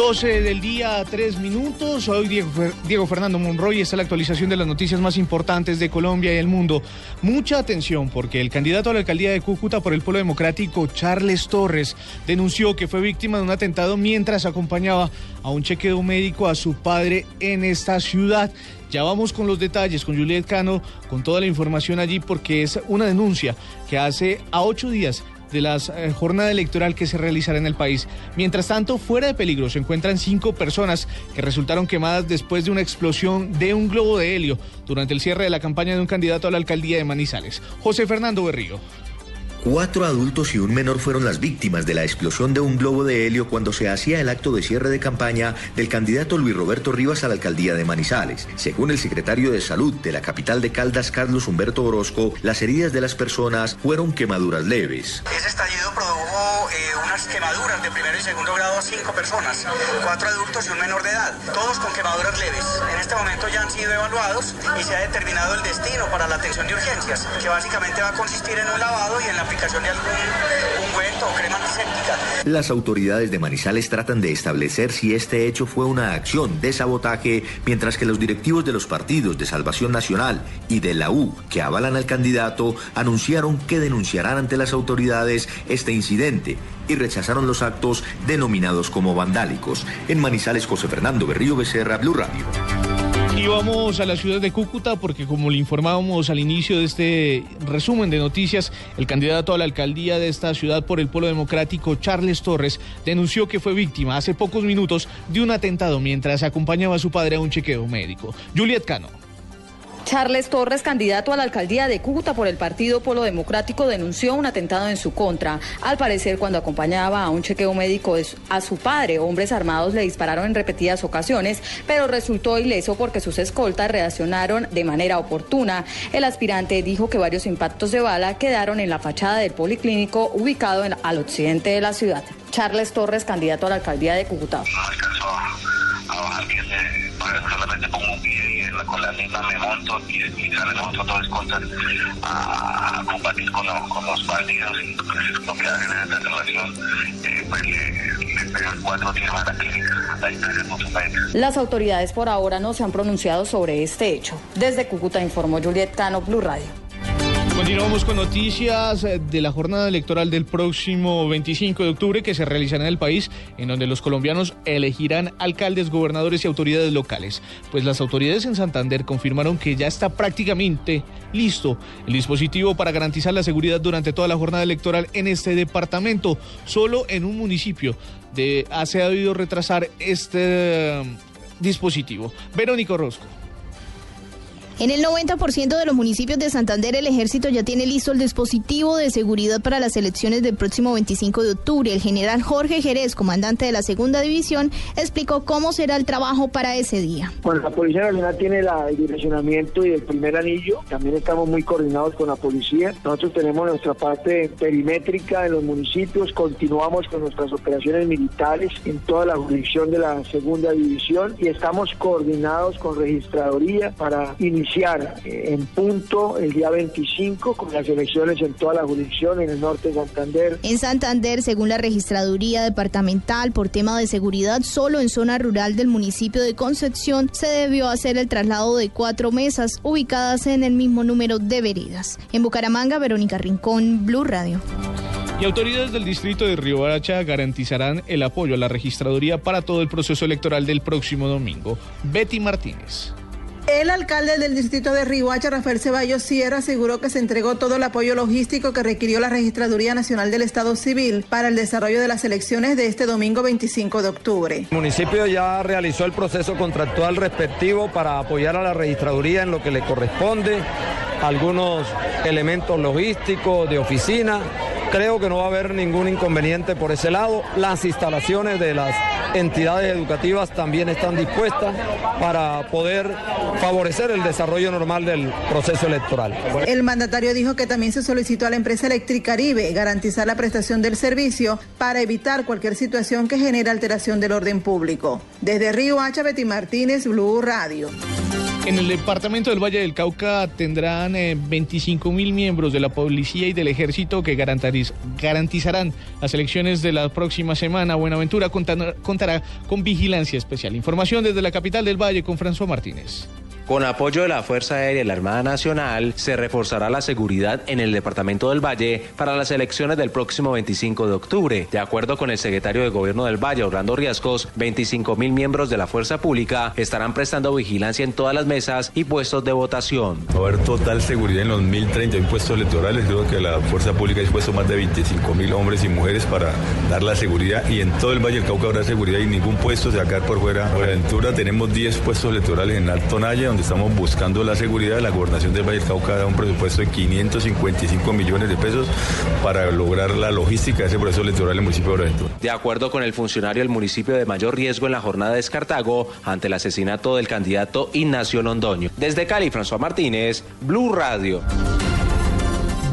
12 del día, 3 minutos. Soy Diego, Fernando Monroy y esta es la actualización de las noticias más importantes de Colombia y el mundo. Mucha atención porque el candidato a la alcaldía de Cúcuta por el Pueblo Democrático, Charles Torres, denunció que fue víctima de un atentado mientras acompañaba a un chequeo médico a su padre en esta ciudad. Ya vamos con los detalles, con Juliet Cano, con toda la información allí, porque es una denuncia que hace a ocho días de la eh, jornada electoral que se realizará en el país. Mientras tanto, fuera de peligro se encuentran cinco personas que resultaron quemadas después de una explosión de un globo de helio durante el cierre de la campaña de un candidato a la alcaldía de Manizales. José Fernando Berrío. Cuatro adultos y un menor fueron las víctimas de la explosión de un globo de helio cuando se hacía el acto de cierre de campaña del candidato Luis Roberto Rivas a la alcaldía de Manizales. Según el secretario de Salud de la capital de Caldas, Carlos Humberto Orozco, las heridas de las personas fueron quemaduras leves. Ese estallido produjo eh, unas quemaduras de primero y segundo grado a cinco personas, cuatro adultos y un menor de edad, todos con quemaduras leves. En este momento ya han sido evaluados y se ha determinado el destino para la atención de urgencias, que básicamente va a consistir en un lavado y en la aplicación de algún ungüento o crema antiséptica. Las autoridades de Manizales tratan de establecer si este hecho fue una acción de sabotaje, mientras que los directivos de los partidos de Salvación Nacional y de la U, que avalan al candidato, anunciaron que denunciarán ante las autoridades este incidente y rechazaron los actos denominados como vandálicos. En Manizales, José Fernando Berrío Becerra, Blue Radio. Y vamos a la ciudad de Cúcuta porque como le informábamos al inicio de este resumen de noticias, el candidato a la alcaldía de esta ciudad por el Pueblo Democrático, Charles Torres, denunció que fue víctima hace pocos minutos de un atentado mientras acompañaba a su padre a un chequeo médico. Juliet Cano. Charles Torres, candidato a la alcaldía de Cúcuta por el Partido Polo Democrático, denunció un atentado en su contra. Al parecer, cuando acompañaba a un chequeo médico a su padre, hombres armados le dispararon en repetidas ocasiones, pero resultó ileso porque sus escoltas reaccionaron de manera oportuna. El aspirante dijo que varios impactos de bala quedaron en la fachada del policlínico ubicado al occidente de la ciudad. Charles Torres, candidato a la alcaldía de Cúcuta con la misma me monto y, salimos todos contra a, a combatir con, lo, con, los bandidos y lo que hacen en esta relación eh, pues le, le pegan cuatro para que la se Las autoridades por ahora no se han pronunciado sobre este hecho. Desde Cúcuta informó Juliet Cano, Blue Radio. Continuamos con noticias eh, de la jornada electoral del próximo 25 de octubre que se realizará en el país, en donde los colombianos elegirán alcaldes, gobernadores y autoridades locales. Pues las autoridades en Santander confirmaron que ya está prácticamente listo el dispositivo para garantizar la seguridad durante toda la jornada electoral en este departamento. Solo en un municipio de, se ha debido retrasar este eh, dispositivo. Verónico Rosco. En el 90% de los municipios de Santander el ejército ya tiene listo el dispositivo de seguridad para las elecciones del próximo 25 de octubre. El general Jorge Jerez, comandante de la segunda división, explicó cómo será el trabajo para ese día. Bueno, la Policía Nacional tiene el direccionamiento y el primer anillo. También estamos muy coordinados con la policía. Nosotros tenemos nuestra parte perimétrica en los municipios. Continuamos con nuestras operaciones militares en toda la jurisdicción de la segunda división y estamos coordinados con registraduría para iniciar eh, en punto el día 25 con las elecciones en toda la jurisdicción en el norte de Santander. En Santander, según la registraduría departamental, por tema de seguridad, solo en zona rural del municipio de Concepción se debió hacer el traslado de cuatro mesas ubicadas en el mismo número de veredas. En Bucaramanga, Verónica Rincón, Blue Radio. Y autoridades del distrito de Riohacha garantizarán el apoyo a la registraduría para todo el proceso electoral del próximo domingo. Betty Martínez. El alcalde del distrito de Riohacha, Rafael Ceballos Sierra, aseguró que se entregó todo el apoyo logístico que requirió la Registraduría Nacional del Estado Civil para el desarrollo de las elecciones de este domingo 25 de octubre. El municipio ya realizó el proceso contractual respectivo para apoyar a la registraduría en lo que le corresponde, algunos elementos logísticos de oficina Creo que no va a haber ningún inconveniente por ese lado. Las instalaciones de las entidades educativas también están dispuestas para poder favorecer el desarrollo normal del proceso electoral. El mandatario dijo que también se solicitó a la empresa Electricaribe garantizar la prestación del servicio para evitar cualquier situación que genere alteración del orden público. Desde Río Hacha, Betty Martínez, Blue Radio. En el departamento del Valle del Cauca tendrán 25 eh, mil miembros de la policía y del ejército que garantizarán las elecciones de la próxima semana. Buenaventura contará con vigilancia especial. Información desde la capital del Valle con François Martínez. Con apoyo de la Fuerza Aérea y la Armada Nacional, se reforzará la seguridad en el Departamento del Valle para las elecciones del próximo 25 de octubre. De acuerdo con el secretario de Gobierno del Valle, Orlando Riascos, 25 mil miembros de la Fuerza Pública estarán prestando vigilancia en todas las mesas y puestos de votación. Va a haber total seguridad en los 1.030 puestos electorales. Creo que la Fuerza Pública ha dispuesto más de 25 mil hombres y mujeres para dar la seguridad y en todo el Valle del Cauca habrá seguridad y ningún puesto se va por fuera. Por aventura tenemos 10 puestos electorales en Alto Naya, donde estamos buscando la seguridad. La gobernación del Valle del Cauca da un presupuesto de 555 millones de pesos para lograr la logística de ese proceso electoral en el municipio de Buenaventura. De acuerdo con el funcionario, el municipio de mayor riesgo en la jornada es Cartago ante el asesinato del candidato Ignacio Londoño. Desde Cali, François Martínez, Blue Radio.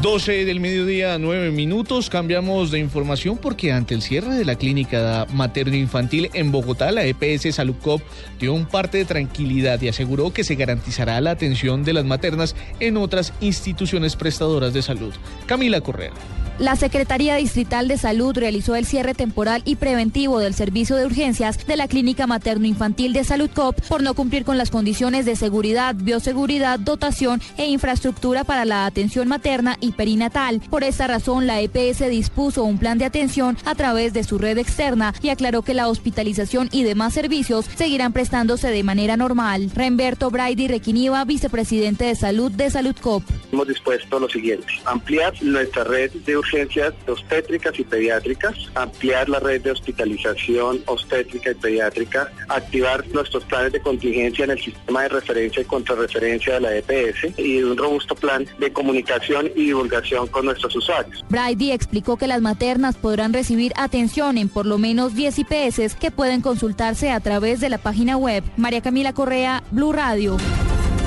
12 del mediodía, 9 minutos. Cambiamos de información porque ante el cierre de la clínica materno-infantil en Bogotá, la EPS Saludcop dio un parte de tranquilidad y aseguró que se garantizará la atención de las maternas en otras instituciones prestadoras de salud. Camila Correa. La Secretaría Distrital de Salud realizó el cierre temporal y preventivo del servicio de urgencias de la Clínica Materno-Infantil de Salud COP por no cumplir con las condiciones de seguridad, bioseguridad, dotación e infraestructura para la atención materna y perinatal. Por esta razón, la EPS dispuso un plan de atención a través de su red externa y aclaró que la hospitalización y demás servicios seguirán prestándose de manera normal. Remberto Brady Requiniva, vicepresidente de Salud de Salud COP. Hemos dispuesto lo siguiente, ampliar nuestra red de urgencias obstétricas y pediátricas, ampliar la red de hospitalización obstétrica y pediátrica, activar nuestros planes de contingencia en el sistema de referencia y contrarreferencia de la EPS y un robusto plan de comunicación y divulgación con nuestros usuarios. Brady explicó que las maternas podrán recibir atención en por lo menos 10 IPS que pueden consultarse a través de la página web. María Camila Correa, Blue Radio.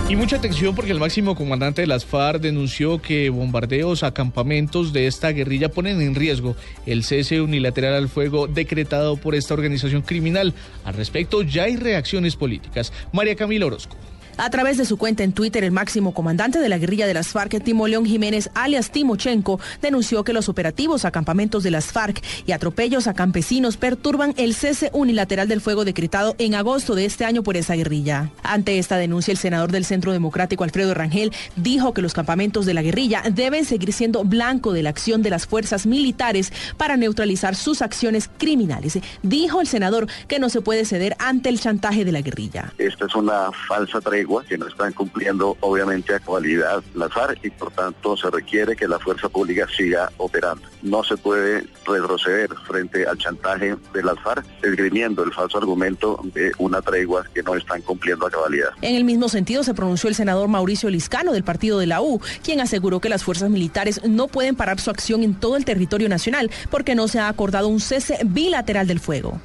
Y mucha atención porque el máximo comandante de las FARC denunció que bombardeos a campamentos de esta guerrilla ponen en riesgo el cese unilateral al fuego decretado por esta organización criminal. Al respecto ya hay reacciones políticas. María Camila Orozco. A través de su cuenta en Twitter, el máximo comandante de la guerrilla de las FARC, Timo León Jiménez, alias Timochenko, denunció que los operativos a campamentos de las FARC y atropellos a campesinos perturban el cese unilateral del fuego decretado en agosto de este año por esa guerrilla. Ante esta denuncia, el senador del Centro Democrático, Alfredo Rangel, dijo que los campamentos de la guerrilla deben seguir siendo blanco de la acción de las fuerzas militares para neutralizar sus acciones criminales. Dijo el senador que no se puede ceder ante el chantaje de la guerrilla. Esta es una falsa tregua que no están cumpliendo obviamente a cualidad las FARC y por tanto se requiere que la fuerza pública siga operando. No se puede retroceder frente al chantaje de las FARC, esgrimiendo el falso argumento de una tregua que no están cumpliendo a cabalidad. En el mismo sentido se pronunció el senador Mauricio Liscano del partido de la U, quien aseguró que las fuerzas militares no pueden parar su acción en todo el territorio nacional porque no se ha acordado un cese bilateral del fuego.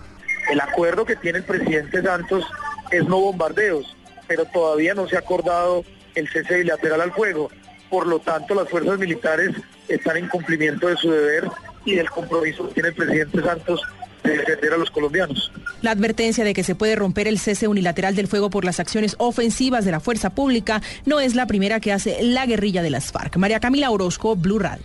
El acuerdo que tiene el presidente Santos es no bombardeos pero todavía no se ha acordado el cese bilateral al fuego. Por lo tanto, las fuerzas militares están en cumplimiento de su deber y del compromiso que tiene el presidente Santos de defender a los colombianos. La advertencia de que se puede romper el cese unilateral del fuego por las acciones ofensivas de la fuerza pública no es la primera que hace la guerrilla de las FARC. María Camila Orozco, Blue Radio.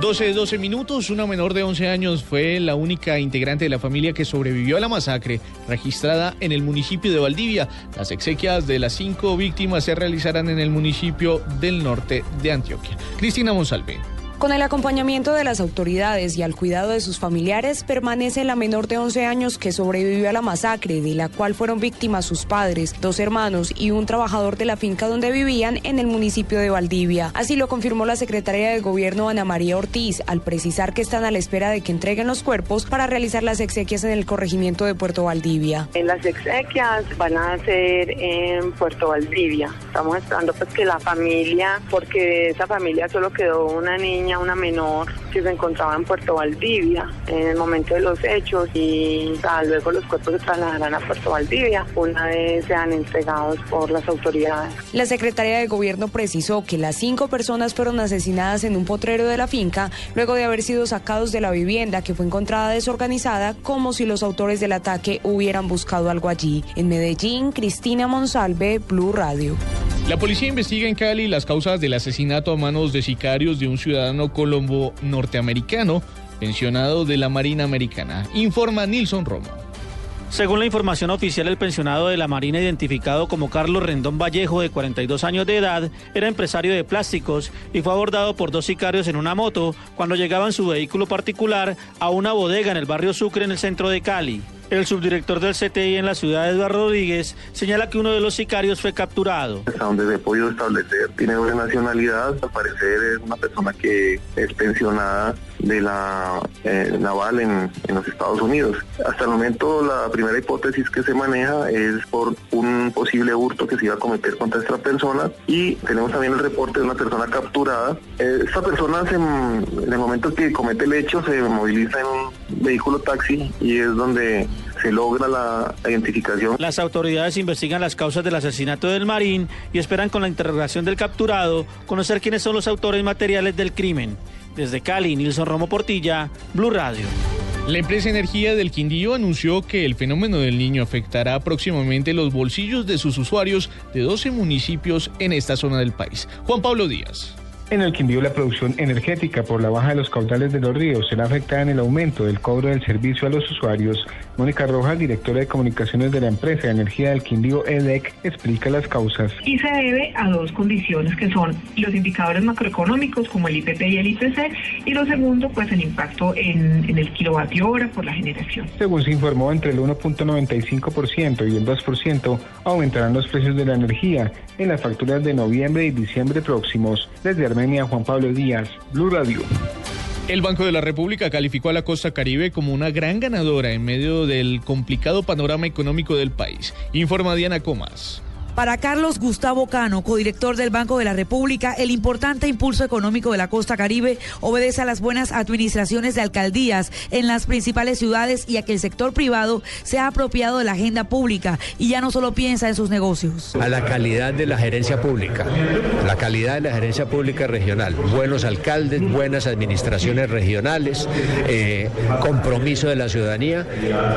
12 12 minutos, una menor de 11 años fue la única integrante de la familia que sobrevivió a la masacre registrada en el municipio de Valdivia. Las exequias de las cinco víctimas se realizarán en el municipio del norte de Antioquia. Cristina Monsalve. Con el acompañamiento de las autoridades y al cuidado de sus familiares, permanece la menor de 11 años que sobrevivió a la masacre, de la cual fueron víctimas sus padres, dos hermanos y un trabajador de la finca donde vivían en el municipio de Valdivia. Así lo confirmó la secretaria de Gobierno Ana María Ortiz al precisar que están a la espera de que entreguen los cuerpos para realizar las exequias en el corregimiento de Puerto Valdivia. En las exequias van a ser en Puerto Valdivia. Estamos esperando pues que la familia, porque de esa familia solo quedó una niña, una menor que se encontraba en Puerto Valdivia en el momento de los hechos y luego los cuerpos se trasladarán a Puerto Valdivia una vez sean entregados por las autoridades. La secretaria de Gobierno precisó que las cinco personas fueron asesinadas en un potrero de la finca luego de haber sido sacados de la vivienda que fue encontrada desorganizada como si los autores del ataque hubieran buscado algo allí. En Medellín, Cristina Monsalve, Blue Radio. La policía investiga en Cali las causas del asesinato a manos de sicarios de un ciudadano colombo norteamericano pensionado de la Marina Americana. Informa Nilson Romo. Según la información oficial, el pensionado de la Marina, identificado como Carlos Rendón Vallejo, de 42 años de edad, era empresario de plásticos y fue abordado por dos sicarios en una moto cuando llegaba en su vehículo particular a una bodega en el barrio Sucre, en el centro de Cali. El subdirector del CTI en la ciudad, Eduardo Rodríguez, señala que uno de los sicarios fue capturado. Hasta donde ha podido establecer, tiene doble nacionalidad, al parecer es una persona que es pensionada de la eh, naval en, en, los Estados Unidos. Hasta el momento la primera hipótesis que se maneja es por un posible hurto que se iba a cometer contra esta persona y tenemos también el reporte de una persona capturada. Eh, esta persona se, en el momento que comete el hecho se moviliza en un vehículo taxi y es donde se logra la identificación. Las autoridades investigan las causas del asesinato del marín y esperan con la interrogación del capturado conocer quiénes son los autores materiales del crimen. Desde Cali, Nilson Romo Portilla, Blue Radio. La empresa Energía del Quindío anunció que el fenómeno del niño afectará próximamente los bolsillos de sus usuarios de 12 municipios en esta zona del país. Juan Pablo Díaz. En el Quindío la producción energética por la baja de los caudales de los ríos será afectada en el aumento del cobro del servicio a los usuarios. Mónica Rojas, directora de comunicaciones de la empresa de energía del Quindío EDEC, explica las causas. Y se debe a dos condiciones que son los indicadores macroeconómicos como el IPP y el IPC y lo segundo pues el impacto en, en el kilovatio hora por la generación. Según se informó, entre el 1.95% y el 2% aumentarán los precios de la energía en las facturas de noviembre y diciembre próximos. Desde Armenia, Juan Pablo Díaz, Blue Radio. El Banco de la República calificó a la costa caribe como una gran ganadora en medio del complicado panorama económico del país. Informa Diana Comas. Para Carlos Gustavo Cano, codirector del Banco de la República, el importante impulso económico de la costa caribe obedece a las buenas administraciones de alcaldías en las principales ciudades y a que el sector privado se ha apropiado de la agenda pública y ya no solo piensa en sus negocios. A la calidad de la gerencia pública, la calidad de la gerencia pública regional, buenos alcaldes, buenas administraciones regionales, eh, compromiso de la ciudadanía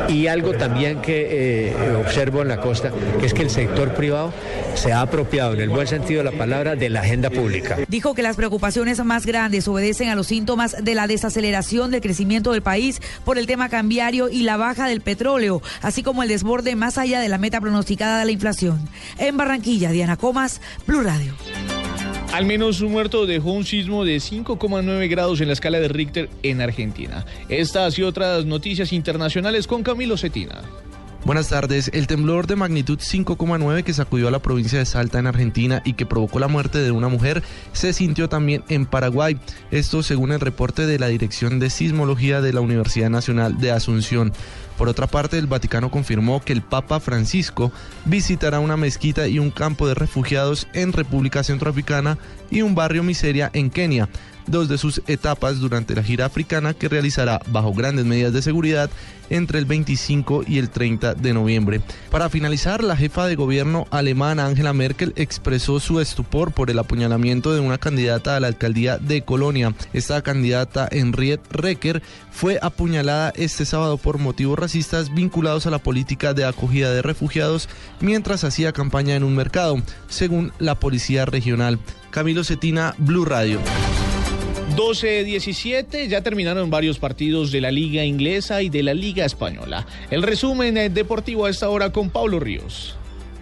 y algo también que eh, observo en la costa, que es que el sector privado se ha apropiado en el buen sentido de la palabra de la agenda pública. Dijo que las preocupaciones más grandes obedecen a los síntomas de la desaceleración del crecimiento del país por el tema cambiario y la baja del petróleo, así como el desborde más allá de la meta pronosticada de la inflación. En Barranquilla, Diana Comas, Blue Radio. Al menos un muerto dejó un sismo de 5,9 grados en la escala de Richter en Argentina. Estas y otras noticias internacionales con Camilo Cetina. Buenas tardes. El temblor de magnitud 5,9 que sacudió a la provincia de Salta en Argentina y que provocó la muerte de una mujer se sintió también en Paraguay. Esto según el reporte de la Dirección de Sismología de la Universidad Nacional de Asunción. Por otra parte, el Vaticano confirmó que el Papa Francisco visitará una mezquita y un campo de refugiados en República Centroafricana y un barrio miseria en Kenia dos de sus etapas durante la gira africana que realizará bajo grandes medidas de seguridad entre el 25 y el 30 de noviembre. Para finalizar, la jefa de gobierno alemana Angela Merkel expresó su estupor por el apuñalamiento de una candidata a la alcaldía de Colonia. Esta candidata, Henriette Recker, fue apuñalada este sábado por motivos racistas vinculados a la política de acogida de refugiados mientras hacía campaña en un mercado, según la policía regional. Camilo Cetina, Blue Radio. 12-17, ya terminaron varios partidos de la Liga Inglesa y de la Liga Española. El resumen deportivo a esta hora con Pablo Ríos.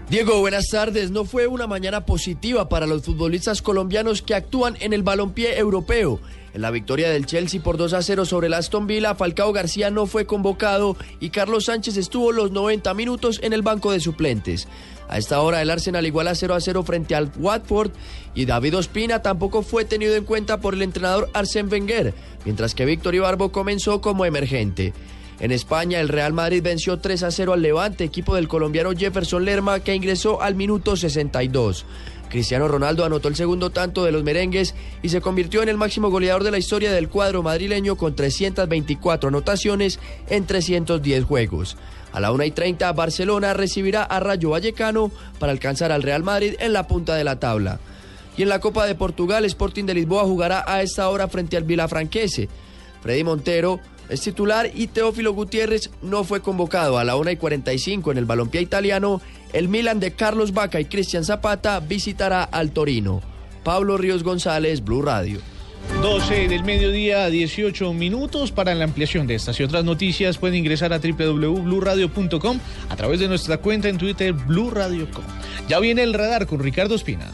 Diego, buenas tardes. No fue una mañana positiva para los futbolistas colombianos que actúan en el balompié europeo. En la victoria del Chelsea por 2 a 0 sobre el Aston Villa, Falcao García no fue convocado y Carlos Sánchez estuvo los 90 minutos en el banco de suplentes. A esta hora el Arsenal igual a 0 a 0 frente al Watford y David Ospina tampoco fue tenido en cuenta por el entrenador Arsène Wenger, mientras que Víctor Ibarbo comenzó como emergente. En España, el Real Madrid venció 3 a 0 al Levante, equipo del colombiano Jefferson Lerma, que ingresó al minuto 62. Cristiano Ronaldo anotó el segundo tanto de los merengues y se convirtió en el máximo goleador de la historia del cuadro madrileño con 324 anotaciones en 310 juegos. A la 1 y 30, Barcelona recibirá a Rayo Vallecano para alcanzar al Real Madrid en la punta de la tabla. Y en la Copa de Portugal, Sporting de Lisboa jugará a esta hora frente al Vilafranquese. Freddy Montero es titular y Teófilo Gutiérrez no fue convocado. A la 1 y 45 en el balompié italiano, el Milan de Carlos Vaca y Cristian Zapata visitará al Torino. Pablo Ríos González, Blue Radio. 12 del mediodía, 18 minutos. Para la ampliación de estas y otras noticias pueden ingresar a www.bluradio.com a través de nuestra cuenta en Twitter, Blue Radio.com. Ya viene el radar con Ricardo Espina.